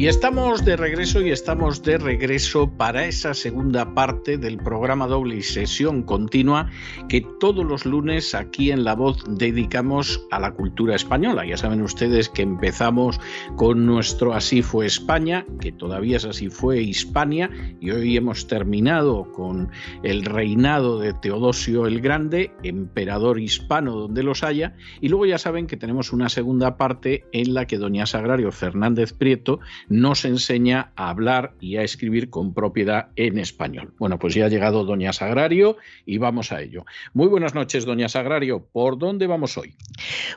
Y estamos de regreso y estamos de regreso para esa segunda parte del programa doble y sesión continua que todos los lunes aquí en La Voz dedicamos a la cultura española. Ya saben ustedes que empezamos con nuestro Así fue España, que todavía es Así fue Hispania, y hoy hemos terminado con el reinado de Teodosio el Grande, emperador hispano donde los haya, y luego ya saben que tenemos una segunda parte en la que doña Sagrario Fernández Prieto nos enseña a hablar y a escribir con propiedad en español. Bueno, pues ya ha llegado doña Sagrario y vamos a ello. Muy buenas noches, doña Sagrario. ¿Por dónde vamos hoy?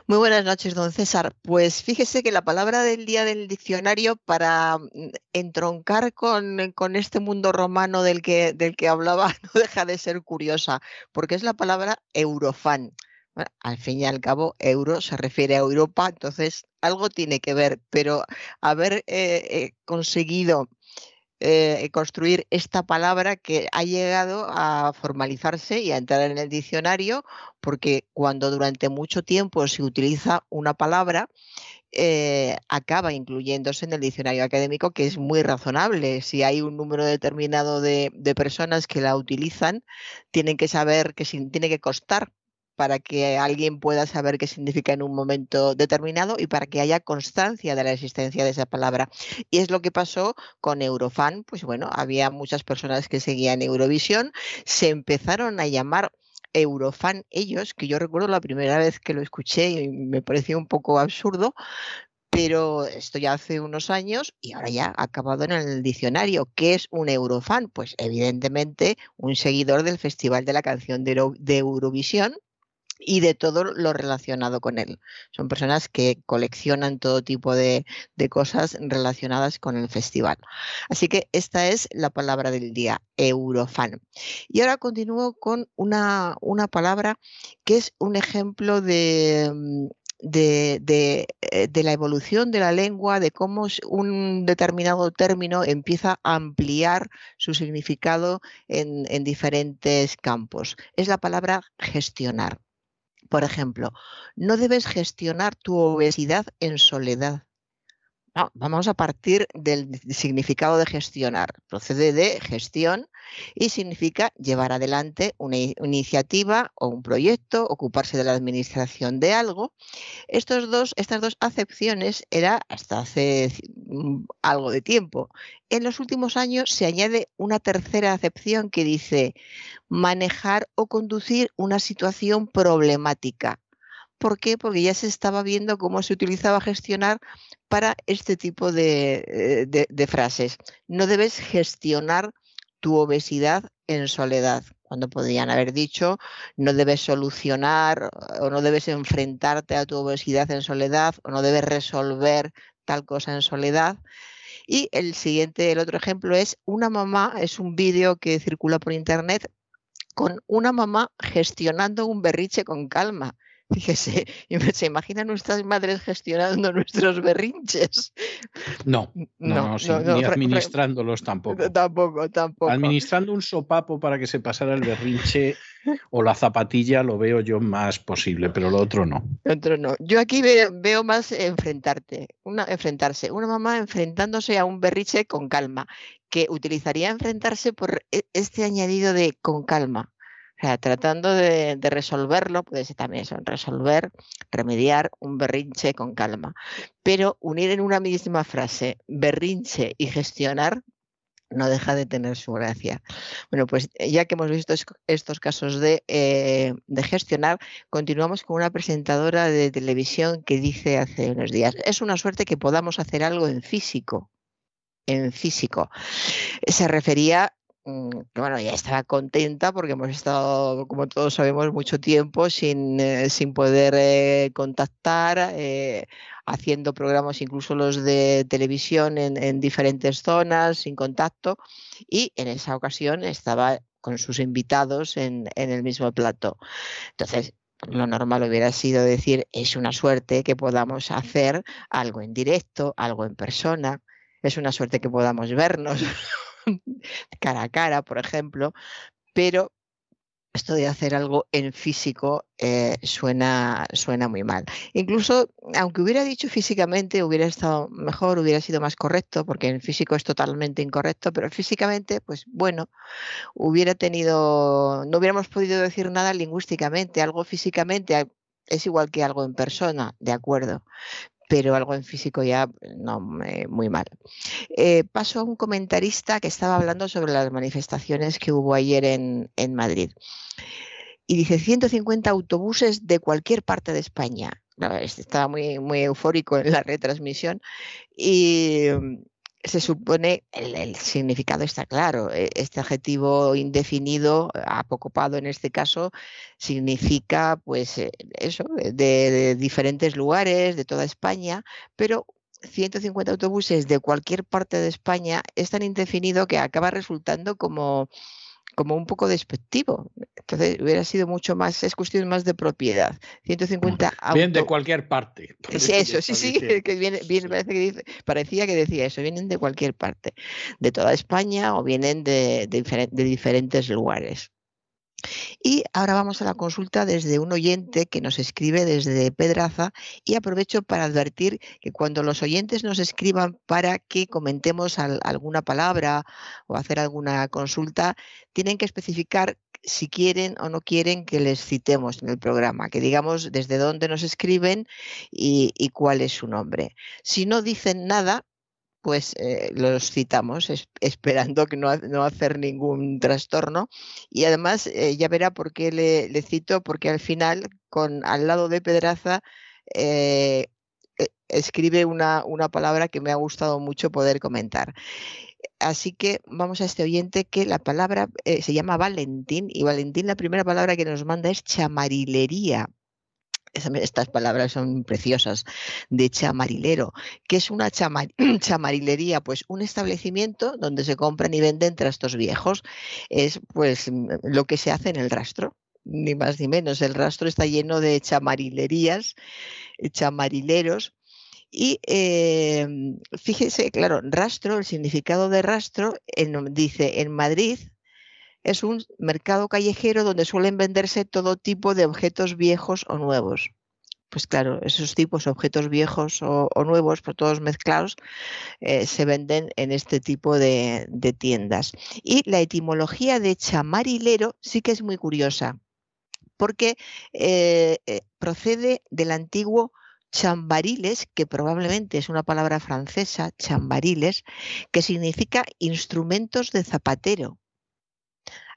Muy buenas noches, don César. Pues fíjese que la palabra del día del diccionario para mm, entroncar con, con este mundo romano del que, del que hablaba no deja de ser curiosa, porque es la palabra eurofan al fin y al cabo, euro se refiere a Europa, entonces algo tiene que ver, pero haber eh, eh, conseguido eh, construir esta palabra que ha llegado a formalizarse y a entrar en el diccionario, porque cuando durante mucho tiempo se utiliza una palabra, acaba incluyéndose en el diccionario académico, que es muy razonable. Si hay un número determinado de, de personas que la utilizan, tienen que saber que tiene que costar para que alguien pueda saber qué significa en un momento determinado y para que haya constancia de la existencia de esa palabra. Y es lo que pasó con Eurofan, pues bueno, había muchas personas que seguían Eurovisión, se empezaron a llamar Eurofan ellos, que yo recuerdo la primera vez que lo escuché y me pareció un poco absurdo, pero esto ya hace unos años y ahora ya ha acabado en el diccionario. ¿Qué es un Eurofan? Pues evidentemente un seguidor del Festival de la Canción de, Eurovisión y de todo lo relacionado con él. Son personas que coleccionan todo tipo de, cosas relacionadas con el festival. Así que esta es la palabra del día, Eurofan. Y ahora continúo con una, una palabra que es un ejemplo de, mm, eh, de, la evolución de la lengua, de cómo un determinado término empieza a ampliar su significado en, en diferentes campos. Es la palabra gestionar. Por ejemplo, no debes gestionar tu obesidad en soledad. Vamos a partir del significado de gestionar. Procede de gestión y significa llevar adelante una iniciativa o un proyecto, ocuparse de la administración de algo. Estos dos, estas dos acepciones era hasta hace mm, algo de tiempo. En los últimos años se añade una tercera acepción que dice manejar o conducir una situación problemática. ¿Por qué? Porque ya se estaba viendo cómo se utilizaba gestionar para este tipo de, de frases. No debes gestionar tu obesidad en soledad, cuando podrían haber dicho no debes solucionar o no debes enfrentarte a tu obesidad en soledad o no debes resolver tal cosa en soledad. Y el siguiente, el otro ejemplo es una mamá, es un vídeo que circula por internet con una mamá gestionando un berriche con calma. Fíjese, se imaginan nuestras madres gestionando nuestros berrinches. No, no, ni administrándolos tampoco. Tampoco, tampoco. Administrando un sopapo para que se pasara el berrinche o la zapatilla lo veo yo más posible, pero lo otro no. otro no. Yo aquí veo, más enfrentarte, una, enfrentarse, una mamá enfrentándose a un berriche con calma, que utilizaría enfrentarse por e, este añadido de con calma sea, tratando de, resolverlo, puede ser también eso, resolver, remediar un berrinche con calma. Pero unir en una misma frase berrinche y gestionar no deja de tener su gracia. Bueno, pues eh, ya que hemos visto estos casos de, eh, de, gestionar, continuamos con una presentadora de televisión que dice hace unos días, es una suerte que podamos hacer algo en físico. En físico. Se refería bueno, ya estaba contenta porque hemos estado, como todos sabemos, mucho tiempo sin, eh, sin poder eh, contactar, eh, haciendo programas, incluso los de televisión en, en, diferentes zonas, sin contacto. Y en esa ocasión estaba con sus invitados en, en el mismo plato. Entonces, lo normal hubiera sido decir, es una suerte que podamos hacer algo en directo, algo en persona, es una suerte que podamos vernos cara a cara, por ejemplo, pero esto de hacer algo en físico eh, suena, suena muy mal. Incluso, aunque hubiera dicho físicamente, hubiera estado mejor, hubiera sido más correcto, porque en físico es totalmente incorrecto, pero físicamente, pues bueno, hubiera tenido, no hubiéramos podido decir nada lingüísticamente, algo físicamente es igual que algo en persona, de acuerdo, pero algo en físico ya no muy mal. Eh, paso a un comentarista que estaba hablando sobre las manifestaciones que hubo ayer en, en Madrid. Y dice 150 autobuses de cualquier parte de España. Estaba muy, muy eufórico en la retransmisión y se supone, el, significado está claro, e, este adjetivo indefinido, apocopado en este caso, significa pues eh, eso, de, diferentes lugares, de toda España, pero 150 autobuses de cualquier parte de España es tan indefinido que acaba resultando como como un poco despectivo. Entonces hubiera sido mucho más, es cuestión más de propiedad. 150 Vienen de cualquier parte. Sí, eso, sí, sí, que viene, parece que dice, parecía que decía eso, vienen de cualquier parte, de toda España o vienen de, de diferentes lugares. Y ahora vamos a la consulta desde un oyente que nos escribe desde Pedraza y aprovecho para advertir que cuando los oyentes nos escriban para que comentemos alguna palabra o hacer alguna consulta, tienen que especificar si quieren o no quieren que les citemos en el programa, que digamos desde dónde nos escriben y, cuál es su nombre. Si no dicen nada, pues eh, los citamos esperando que no, hacer ningún trastorno. Y además eh, ya verá por qué le, cito, porque al final, con al lado de Pedraza, eh, escribe una, una, palabra que me ha gustado mucho poder comentar. Así que vamos a este oyente que la palabra se llama Valentín y Valentín la primera palabra que nos manda es chamarilería estas palabras son preciosas, de chamarilero. ¿Qué es una chamarilería? Pues un establecimiento donde se compran y venden trastos viejos. Es pues lo que se hace en el rastro, ni más ni menos. El rastro está lleno de chamarilerías, chamarileros. Y eh, fíjese, claro, rastro, el significado de rastro, dice en Madrid es un mercado callejero donde suelen venderse todo tipo de objetos viejos o nuevos. Pues claro, esos tipos, objetos viejos o, nuevos, por todos mezclados, eh, se venden en este tipo de, tiendas. Y la etimología de chamarilero sí que es muy curiosa, porque eh, eh, procede del antiguo chambariles, que probablemente es una palabra francesa, chambariles, que significa instrumentos de zapatero.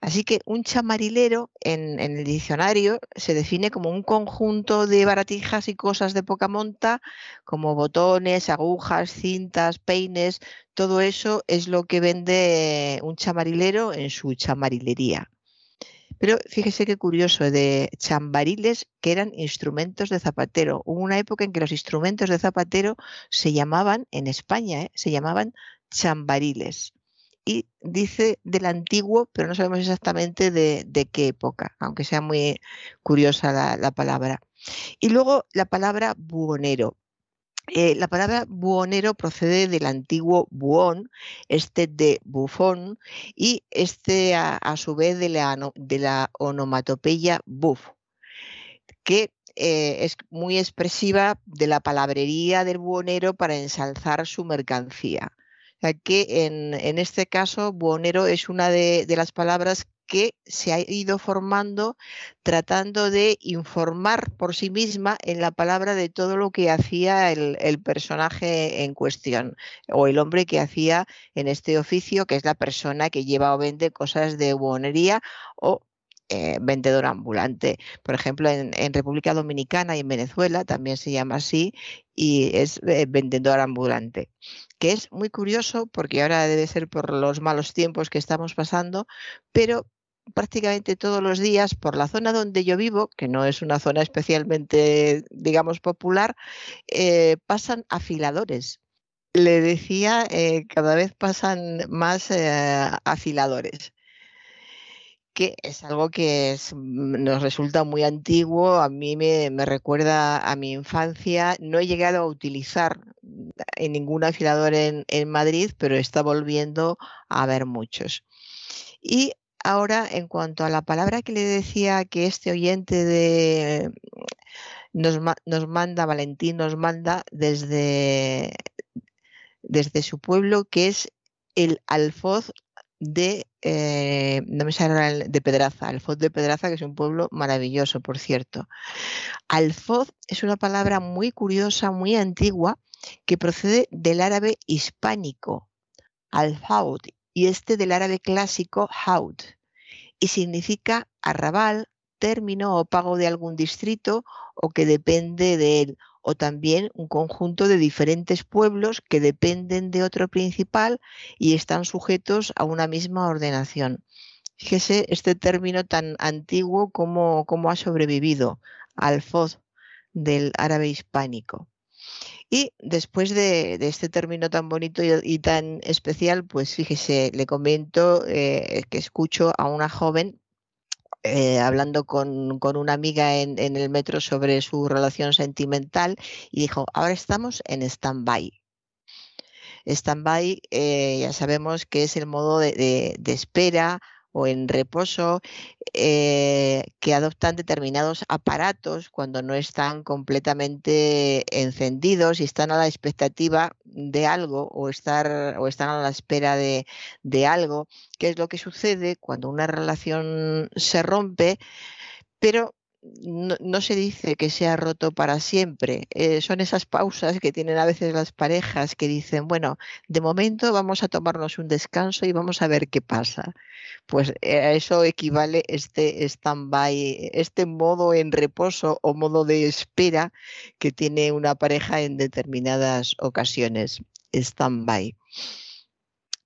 Así que un chamarilero en, el diccionario se define como un conjunto de baratijas y cosas de poca monta, como botones, agujas, cintas, peines, todo eso es lo que vende un chamarilero en su chamarilería. Pero fíjese qué curioso, de chambariles que eran instrumentos de zapatero. Hubo una época en que los instrumentos de zapatero se llamaban, en España, ¿eh? se llamaban chambariles y dice del antiguo, pero no sabemos exactamente de, qué época, aunque sea muy curiosa la, palabra. Y luego la palabra buonero. Eh, la palabra buonero procede del antiguo buón, este de bufón, y este a, su vez de la, de la onomatopeya buf, que eh, es muy expresiva de la palabrería del buonero para ensalzar su mercancía que en, este caso buonero es una de, las palabras que se ha ido formando tratando de informar por sí misma en la palabra de todo lo que hacía el, personaje en cuestión o el hombre que hacía en este oficio, que es la persona que lleva o vende cosas de buonería o eh, vendedor ambulante. Por ejemplo, en, República Dominicana y en Venezuela también se llama así y es eh, vendedor ambulante. Que es muy curioso porque ahora debe ser por los malos tiempos que estamos pasando, pero prácticamente todos los días por la zona donde yo vivo, que no es una zona especialmente, digamos, popular, eh, pasan afiladores. Le decía, eh, cada vez pasan más eh, afiladores que es algo que mm, nos resulta muy antiguo, a mí me, recuerda a mi infancia, no he llegado a utilizar en ningún afilador en, en Madrid, pero está volviendo a haber muchos. Y ahora, en cuanto a la palabra que le decía que este oyente de nos, nos manda, Valentín nos manda desde, desde su pueblo, que es el alfoz de, eh, de Pedraza, Alfoz de Pedraza, que es un pueblo maravilloso, por cierto. Alfoz es una palabra muy curiosa, muy antigua, que procede del árabe hispánico, al-haud, y este del árabe clásico, haud, y significa arrabal, término o pago de algún distrito o que depende de él, o también un conjunto de diferentes pueblos que dependen de otro principal y están sujetos a una misma ordenación. Fíjese este término tan antiguo como, ha sobrevivido, alfoz del árabe hispánico. Y después de, este término tan bonito y, tan especial, pues fíjese, le comento eh, que escucho a una joven eh, hablando con, una amiga en, el metro sobre su relación sentimental y dijo, ahora estamos en stand-by. Stand-by eh, ya sabemos que es el modo de espera o en reposo eh, que adoptan determinados aparatos cuando no están completamente encendidos y están a la expectativa de algo o, o están a la espera de, de algo, que es lo que sucede cuando una relación se rompe, pero no, se dice que sea roto para siempre. Eh, son esas pausas que tienen a veces las parejas que dicen, bueno, de momento vamos a tomarnos un descanso y vamos a ver qué pasa. Pues eh, a eso equivale este stand-by, este modo en reposo o modo de espera que tiene una pareja en determinadas ocasiones. Stand-by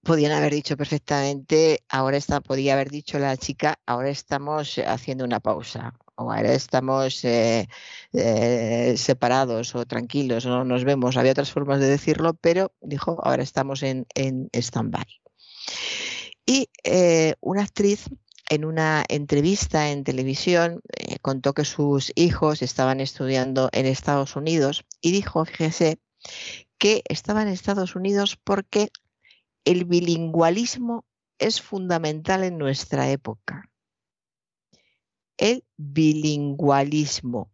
podían haber dicho perfectamente, ahora está, podía haber dicho la chica, ahora estamos haciendo una pausa ahora estamos eh, eh, separados o tranquilos, no nos vemos. Había otras formas de decirlo, pero dijo, ahora estamos en, en stand-by. Y eh, una actriz en una entrevista en televisión contó que sus hijos estaban estudiando en Estados Unidos y dijo, fíjese, que estaban en Estados Unidos porque el bilingüalismo es fundamental en nuestra época el bilingüalismo.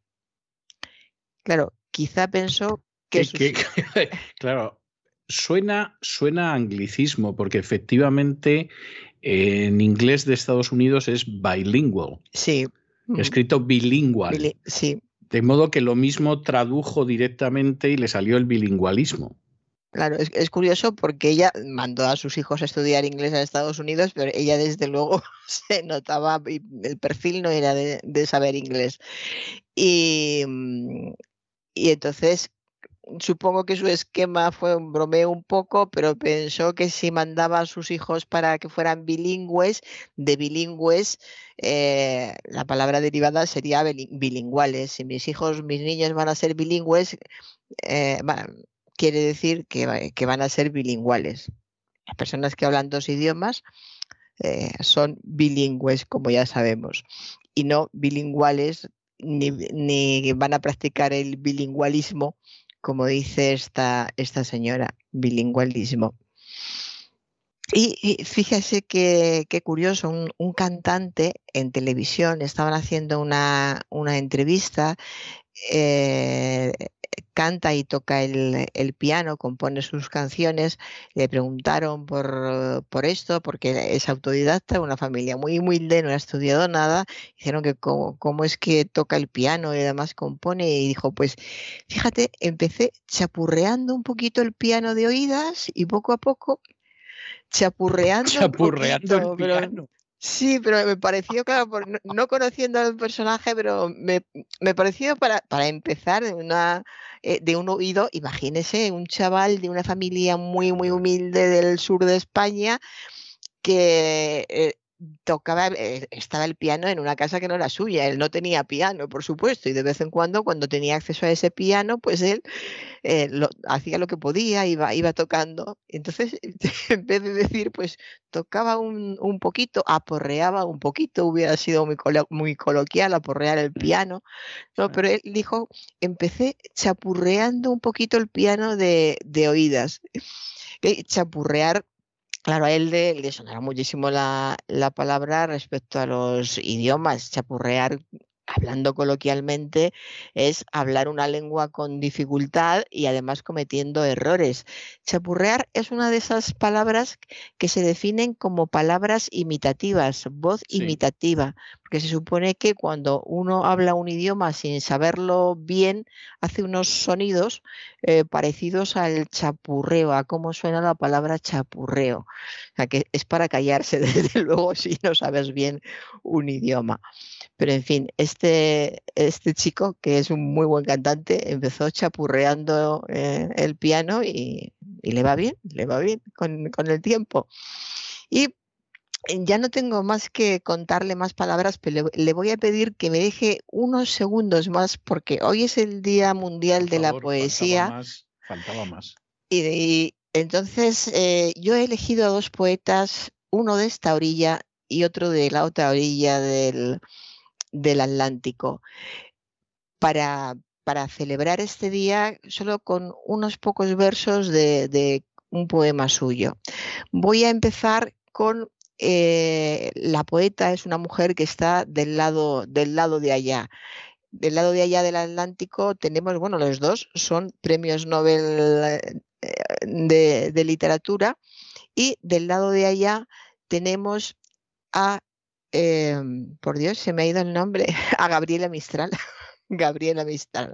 Claro, quizá pensó que... claro, suena, suena anglicismo, porque efectivamente en inglés de Estados Unidos es bilingual. Sí. Escrito bilingüe. sí. De modo que lo mismo tradujo directamente y le salió el bilingüalismo. Claro, es, curioso porque ella mandó a sus hijos a estudiar inglés en Estados Unidos, pero ella desde luego se notaba, el perfil no era de, saber inglés. Y, y entonces supongo que su esquema fue un bromeo un poco, pero pensó que si mandaba a sus hijos para que fueran bilingües, de bilingües, eh, la palabra derivada sería bilingüales. Si mis hijos, mis niños van a ser bilingües, eh, quiere decir que, van a ser bilingüales. Las personas que hablan dos idiomas eh, son bilingües, como ya sabemos, y no bilingüales ni, van a practicar el bilingüalismo, como dice esta, señora, bilingüalismo. Y, fíjese qué curioso, un, cantante en televisión, estaban haciendo una entrevista eh, canta y toca el, piano, compone sus canciones. Le preguntaron por, por, esto, porque es autodidacta, una familia muy humilde, no ha estudiado nada. Dijeron que cómo, cómo es que toca el piano y además compone. Y dijo, pues fíjate, empecé chapurreando un poquito el piano de oídas y poco a poco chapurreando. Chapurreando el piano Sí, pero me pareció, claro, no, conociendo al personaje, pero me, pareció para, para empezar de, una, eh, de un oído, imagínese, un chaval de una familia muy, muy humilde del sur de España que eh, tocaba, eh, estaba el piano en una casa que no era suya, él no tenía piano, por supuesto, y de vez en cuando, cuando tenía acceso a ese piano, pues él eh, hacía lo que podía, iba, iba tocando. Entonces, en vez de decir, pues tocaba un, un poquito, aporreaba un poquito, hubiera sido muy, muy coloquial aporrear el piano, no, pero él dijo, empecé chapurreando un poquito el piano de, de oídas. Chapurrear Claro, a él le, sonará muchísimo la, la, palabra respecto a los idiomas, chapurrear hablando coloquialmente, es hablar una lengua con dificultad y además cometiendo errores. Chapurrear es una de esas palabras que se definen como palabras imitativas, voz imitativa, porque se supone que cuando uno habla un idioma sin saberlo bien, hace unos sonidos eh, parecidos al chapurreo, a cómo suena la palabra chapurreo. O sea, que es para callarse, desde luego, si no sabes bien un idioma. Pero en fin, este, este chico, que es un muy buen cantante, empezó chapurreando eh, el piano y, le va bien, le va bien con, el tiempo. Y ya no tengo más que contarle más palabras, pero le, voy a pedir que me deje unos segundos más, porque hoy es el Día Mundial de la Poesía. Faltaba más. Y, entonces eh, yo he elegido a dos poetas, uno de esta orilla y otro de la otra orilla del, del Atlántico. Para, para celebrar este día solo con unos pocos versos de, un poema suyo. Voy a empezar con eh, la poeta, es una mujer que está del lado, del lado de allá. Del lado de allá del Atlántico tenemos, bueno, los dos son premios Nobel eh, de, de literatura y del lado de allá tenemos a Em, por Dios, se me ha ido el nombre, a Gabriela Mistral. Gabriela Mistral.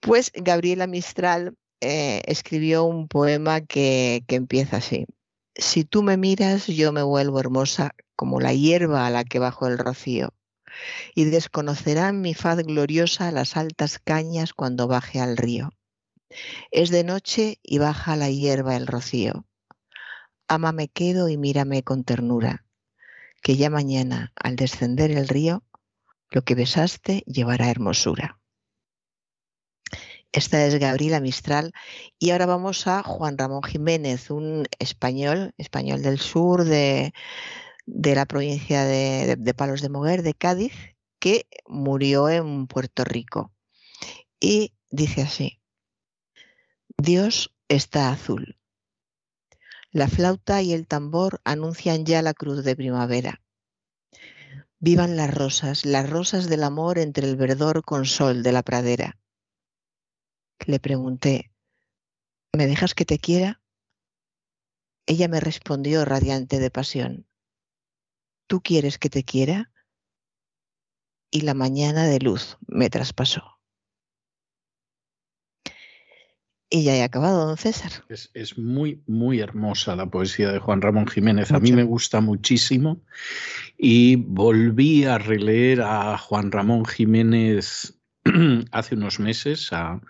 Pues Gabriela Mistral eh, escribió un poema que, que empieza así. Si tú me miras, yo me vuelvo hermosa como la hierba a la que bajo el rocío, y desconocerán mi faz gloriosa las altas cañas cuando baje al río. Es de noche y baja la hierba el rocío. Ámame quedo y mírame con ternura que ya mañana, al descender el río, lo que besaste llevará hermosura. Esta es Gabriela Mistral y ahora vamos a Juan Ramón Jiménez, un español, español del sur de, la provincia de, de Palos de Moguer, de Cádiz, que murió en Puerto Rico. Y dice así, Dios está azul, la flauta y el tambor anuncian ya la cruz de primavera. Vivan las rosas, las rosas del amor entre el verdor con sol de la pradera. Le pregunté, ¿me dejas que te quiera? Ella me respondió radiante de pasión, ¿tú quieres que te quiera? Y la mañana de luz me traspasó. Y ya he acabado, don César. Es, muy, muy hermosa la poesía de Juan Ramón Jiménez. A mí me gusta muchísimo. Y volví a releer a Juan Ramón Jiménez hace unos meses, a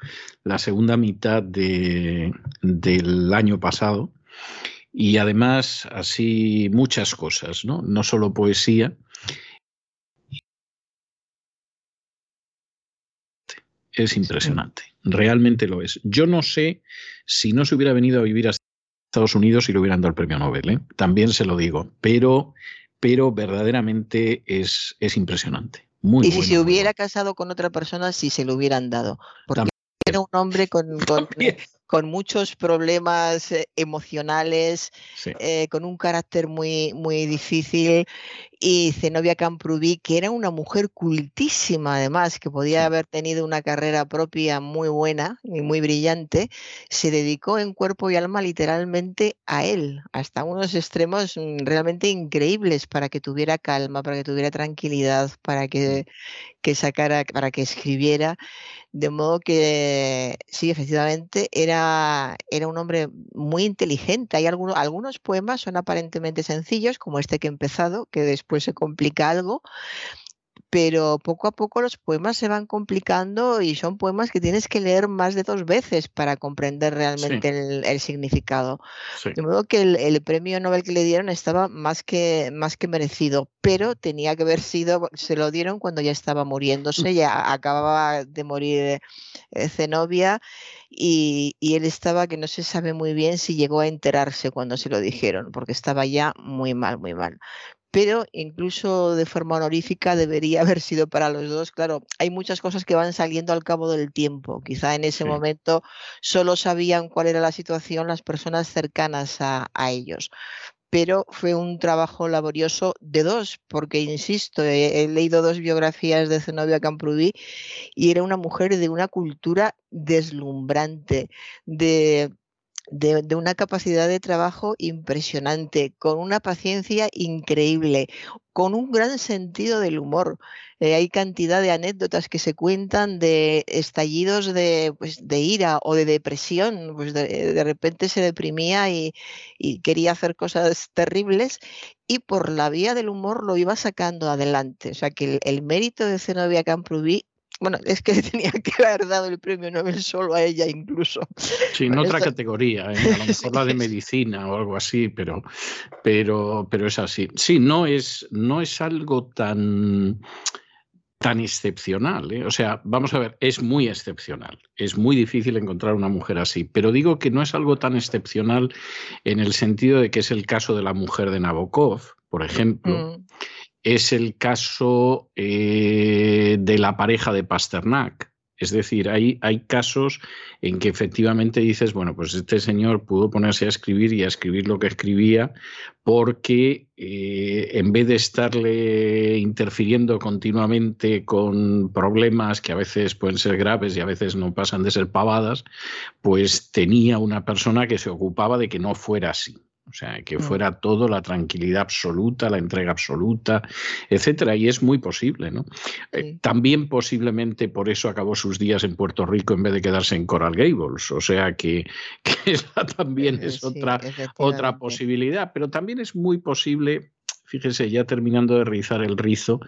la segunda mitad de, del año pasado. Y además, así muchas cosas, ¿no? No solo poesía, es impresionante, realmente lo es. Yo no sé si no se hubiera venido a vivir a Estados Unidos y le hubieran dado el premio Nobel, ¿eh? también se lo digo, pero, pero verdaderamente es, es impresionante. Muy y si se hubiera casado con otra persona, si se lo hubieran dado. Porque era un hombre con, con muchos problemas eh, emocionales, eh, con un carácter muy, muy difícil. Y Zenobia Camprubí, que era una mujer cultísima además, que podía haber tenido una carrera propia muy buena y muy brillante, se dedicó en cuerpo y alma literalmente a él, hasta unos extremos mm, realmente increíbles para que tuviera calma, para que tuviera tranquilidad, para que, que sacara, para que escribiera. De modo que sí, efectivamente, era era, un hombre muy inteligente. Hay algunos, algunos poemas son aparentemente sencillos, como este que he empezado, que después se complica algo, pero poco a poco los poemas se van complicando y son poemas que tienes que leer más de dos veces para comprender realmente el, significado. De modo que el, premio Nobel que le dieron estaba más que, más que merecido, pero tenía que haber sido, se lo dieron cuando ya estaba muriéndose, ya acababa de morir eh, Zenobia y, y él estaba que no se sabe muy bien si llegó a enterarse cuando se lo dijeron, porque estaba ya muy mal, muy mal pero incluso de forma honorífica debería haber sido para los dos. Claro, hay muchas cosas que van saliendo al cabo del tiempo. Quizá en ese momento solo sabían cuál era la situación las personas cercanas a, ellos. Pero fue un trabajo laborioso de dos, porque insisto, he, leído dos biografías de Zenobia Camprubí y era una mujer de una cultura deslumbrante, de de, una capacidad de trabajo impresionante, con una paciencia increíble, con un gran sentido del humor. Eh, hay cantidad de anécdotas que se cuentan de estallidos de, pues, de ira o de depresión. Pues de, repente se deprimía y, quería hacer cosas terribles y por la vía del humor lo iba sacando adelante. O sea que el, mérito de Zenobia Camprubí bueno, es que tenía que haber dado el premio Nobel solo a ella incluso. Sí, en otra categoría, ¿eh? a lo mejor la de medicina o algo así, pero, pero, pero es así. Sí, no es, no es algo tan tan excepcional. ¿eh? O sea, vamos a ver, es muy excepcional. Es muy difícil encontrar una mujer así. Pero digo que no es algo tan excepcional en el sentido de que es el caso de la mujer de Nabokov, por ejemplo. Mm es el caso eh, de la pareja de Pasternak. Es decir, hay, hay, casos en que efectivamente dices, bueno, pues este señor pudo ponerse a escribir y a escribir lo que escribía porque eh, en vez de estarle interfiriendo continuamente con problemas que a veces pueden ser graves y a veces no pasan de ser pavadas, pues tenía una persona que se ocupaba de que no fuera así. O sea, que mm. fuera todo la tranquilidad absoluta, la entrega absoluta, etcétera. Y es muy posible, ¿no? Eh, también posiblemente por eso acabó sus días en Puerto Rico en vez de quedarse en Coral Gables. O sea que, esa también es otra, otra posibilidad. Pero también es muy posible fíjese, ya terminando de rizar el rizo,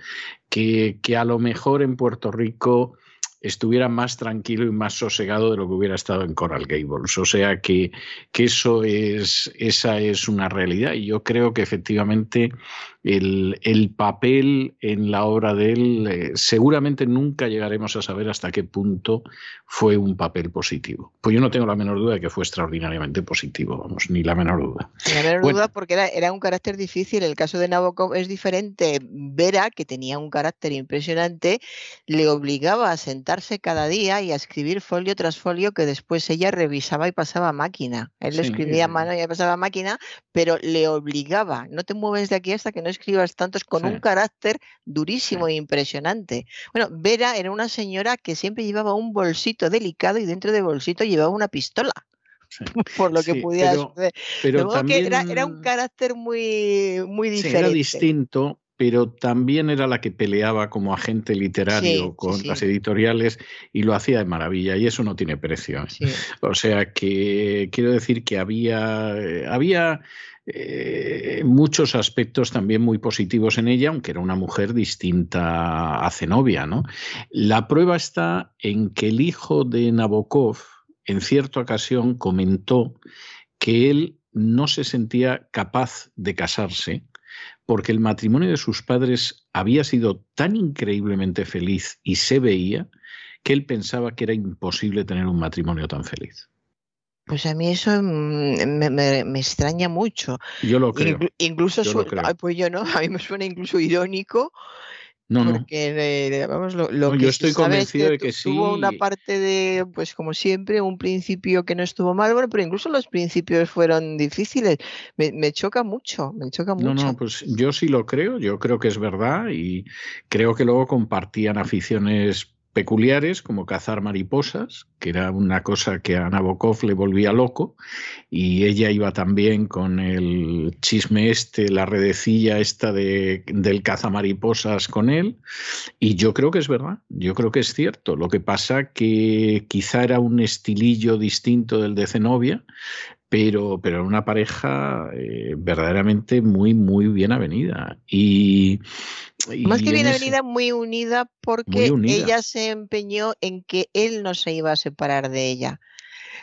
que, que, a lo mejor en Puerto Rico estuviera más tranquilo y más sosegado de lo que hubiera estado en Coral Gables. O sea que, que eso es, esa es una realidad y yo creo que efectivamente el, el papel en la obra de él eh, seguramente nunca llegaremos a saber hasta qué punto fue un papel positivo. Pues yo no tengo la menor duda de que fue extraordinariamente positivo, vamos, ni la menor duda. Ni la menor duda porque era, era un carácter difícil. El caso de Nabokov es diferente. Vera, que tenía un carácter impresionante, le obligaba a sentar cada día y a escribir folio tras folio que después ella revisaba y pasaba a máquina. Él lo escribía a mano y pasaba a máquina, pero le obligaba, no te mueves de aquí hasta que no escribas tantos con un carácter durísimo e impresionante. Bueno, Vera era una señora que siempre llevaba un bolsito delicado y dentro del bolsito llevaba una pistola. por lo que pudiera pero, también, era, un carácter muy, muy diferente. era distinto, pero también era la que peleaba como agente literario con las editoriales y lo hacía de maravilla y eso no tiene precio. O sea que quiero decir que había, eh, había eh, muchos aspectos también muy positivos en ella, aunque era una mujer distinta a Zenobia. ¿no? La prueba está en que el hijo de Nabokov en cierta ocasión comentó que él no se sentía capaz de casarse porque el matrimonio de sus padres había sido tan increíblemente feliz y se veía que él pensaba que era imposible tener un matrimonio tan feliz. Pues a mí eso mm, me, extraña mucho. Yo lo creo. incluso, pues yo no, a mí me suena incluso irónico no, Porque, vamos, lo, que yo estoy convencido de que sí. Tuvo una parte de, pues como siempre, un principio que no estuvo mal, bueno, pero incluso los principios fueron difíciles. Me, choca mucho, me choca mucho. No, no, pues yo sí lo creo, yo creo que es verdad y creo que luego compartían aficiones peculiares como cazar mariposas, que era una cosa que a Nabokov le volvía loco, y ella iba también con el chisme este, la redecilla esta de, del cazamariposas con él, y yo creo que es verdad, yo creo que es cierto. Lo que pasa que quizá era un estilillo distinto del de Zenobia, pero, pero una pareja eh, verdaderamente muy, muy bien avenida. Y, Más que bien avenida, muy unida porque ella se empeñó en que él no se iba a separar de ella.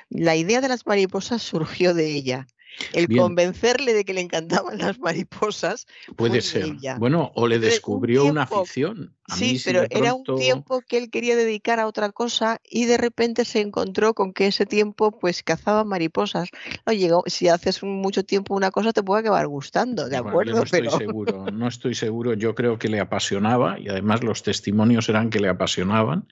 La idea de las mariposas surgió de ella. El convencerle de que le encantaban las mariposas. Puede ser. Bueno, o le descubrió una afición sí, pero era un tiempo que él quería dedicar a otra cosa y de repente se encontró con que ese tiempo pues cazaba mariposas. Oye, si haces mucho tiempo una cosa te puede acabar gustando, ¿de acuerdo? no estoy seguro, no estoy seguro. Yo creo que le apasionaba y además los testimonios eran que le apasionaban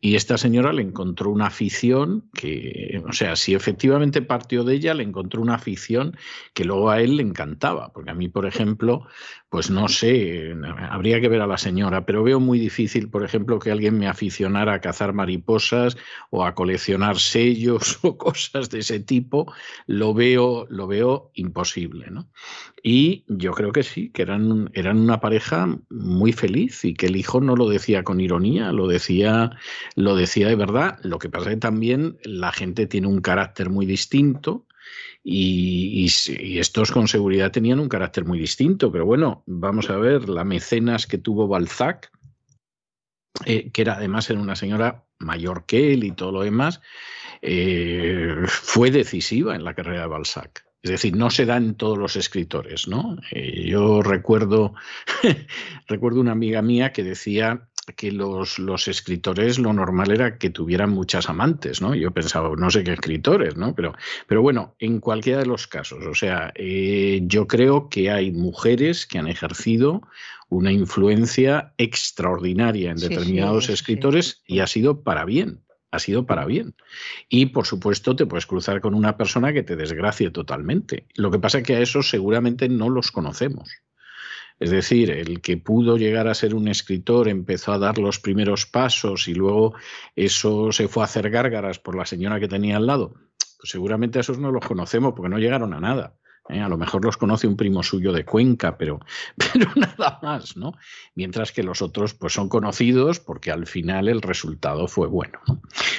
y esta señora le encontró una afición que, o sea, si efectivamente partió de ella, le encontró una afición que luego a él le encantaba, porque a mí, por ejemplo, pues no sé, habría que ver a la señora, pero veo muy difícil, por ejemplo, que alguien me aficionara a cazar mariposas o a coleccionar sellos o cosas de ese tipo, lo veo, lo veo imposible, ¿no? Y yo creo que sí, que eran, eran una pareja muy feliz y que el hijo no lo decía con ironía, lo decía, lo decía de verdad. Lo que pasa es que también la gente tiene un carácter muy distinto y, estos con seguridad tenían un carácter muy distinto, pero bueno, vamos a ver, la mecenas que tuvo Balzac, eh, que era además era una señora mayor que él y todo lo demás, eh, fue decisiva en la carrera de Balzac. Es decir, no se da en todos los escritores, ¿no? Eh, yo recuerdo, recuerdo una amiga mía que decía que los, los, escritores lo normal era que tuvieran muchas amantes, ¿no? Yo pensaba, no sé qué escritores, ¿no? Pero, pero bueno, en cualquiera de los casos, o sea, eh, yo creo que hay mujeres que han ejercido una influencia extraordinaria en determinados escritores y ha sido para bien ha sido para bien. Y por supuesto te puedes cruzar con una persona que te desgracie totalmente. Lo que pasa es que a esos seguramente no los conocemos. Es decir, el que pudo llegar a ser un escritor empezó a dar los primeros pasos y luego eso se fue a hacer gárgaras por la señora que tenía al lado. Pues seguramente a esos no los conocemos porque no llegaron a nada. ¿eh? A lo mejor los conoce un primo suyo de Cuenca, pero, pero nada más, ¿no? Mientras que los otros pues son conocidos porque al final el resultado fue bueno.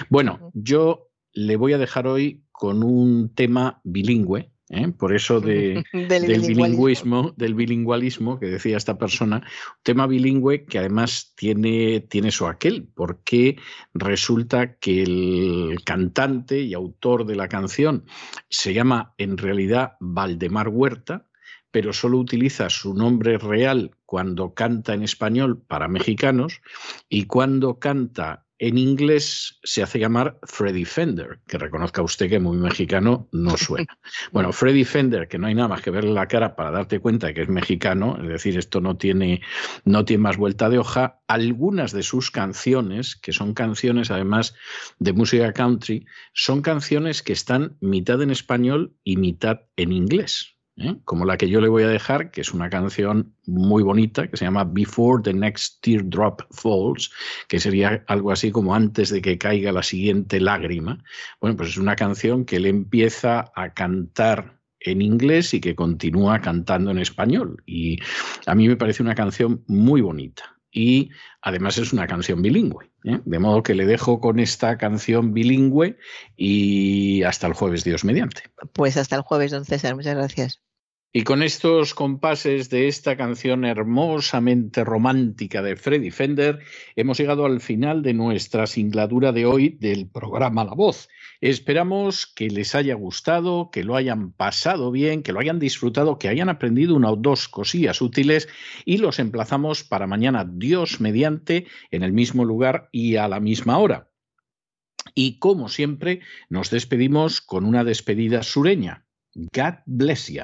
Bueno, yo le voy a dejar hoy con un tema bilingüe, ¿eh? por eso de, del, bilingüismo, del bilingüalismo que decía esta persona, un tema bilingüe que además tiene, tiene su aquel, porque resulta que el cantante y autor de la canción se llama en realidad Valdemar Huerta, pero solo utiliza su nombre real cuando canta en español para mexicanos y cuando canta en inglés se hace llamar Freddy Fender, que reconozca usted que muy mexicano no suena. Bueno, Freddy Fender, que no hay nada más que verle la cara para darte cuenta de que es mexicano, es decir, esto no tiene, no tiene más vuelta de hoja, algunas de sus canciones, que son canciones además de música country, son canciones que están mitad en español y mitad en inglés. ¿Eh? como la que yo le voy a dejar, que es una canción muy bonita, que se llama Before the Next Teardrop Falls, que sería algo así como antes de que caiga la siguiente lágrima. Bueno, pues es una canción que él empieza a cantar en inglés y que continúa cantando en español. Y a mí me parece una canción muy bonita. Y además es una canción bilingüe. ¿eh? De modo que le dejo con esta canción bilingüe y hasta el jueves, Dios mediante. Pues hasta el jueves, don César. Muchas gracias. Y con estos compases de esta canción hermosamente romántica de Freddy Fender, hemos llegado al final de nuestra singladura de hoy del programa La Voz. Esperamos que les haya gustado, que lo hayan pasado bien, que lo hayan disfrutado, que hayan aprendido una o dos cosillas útiles y los emplazamos para mañana, Dios mediante, en el mismo lugar y a la misma hora. Y como siempre, nos despedimos con una despedida sureña. God bless you.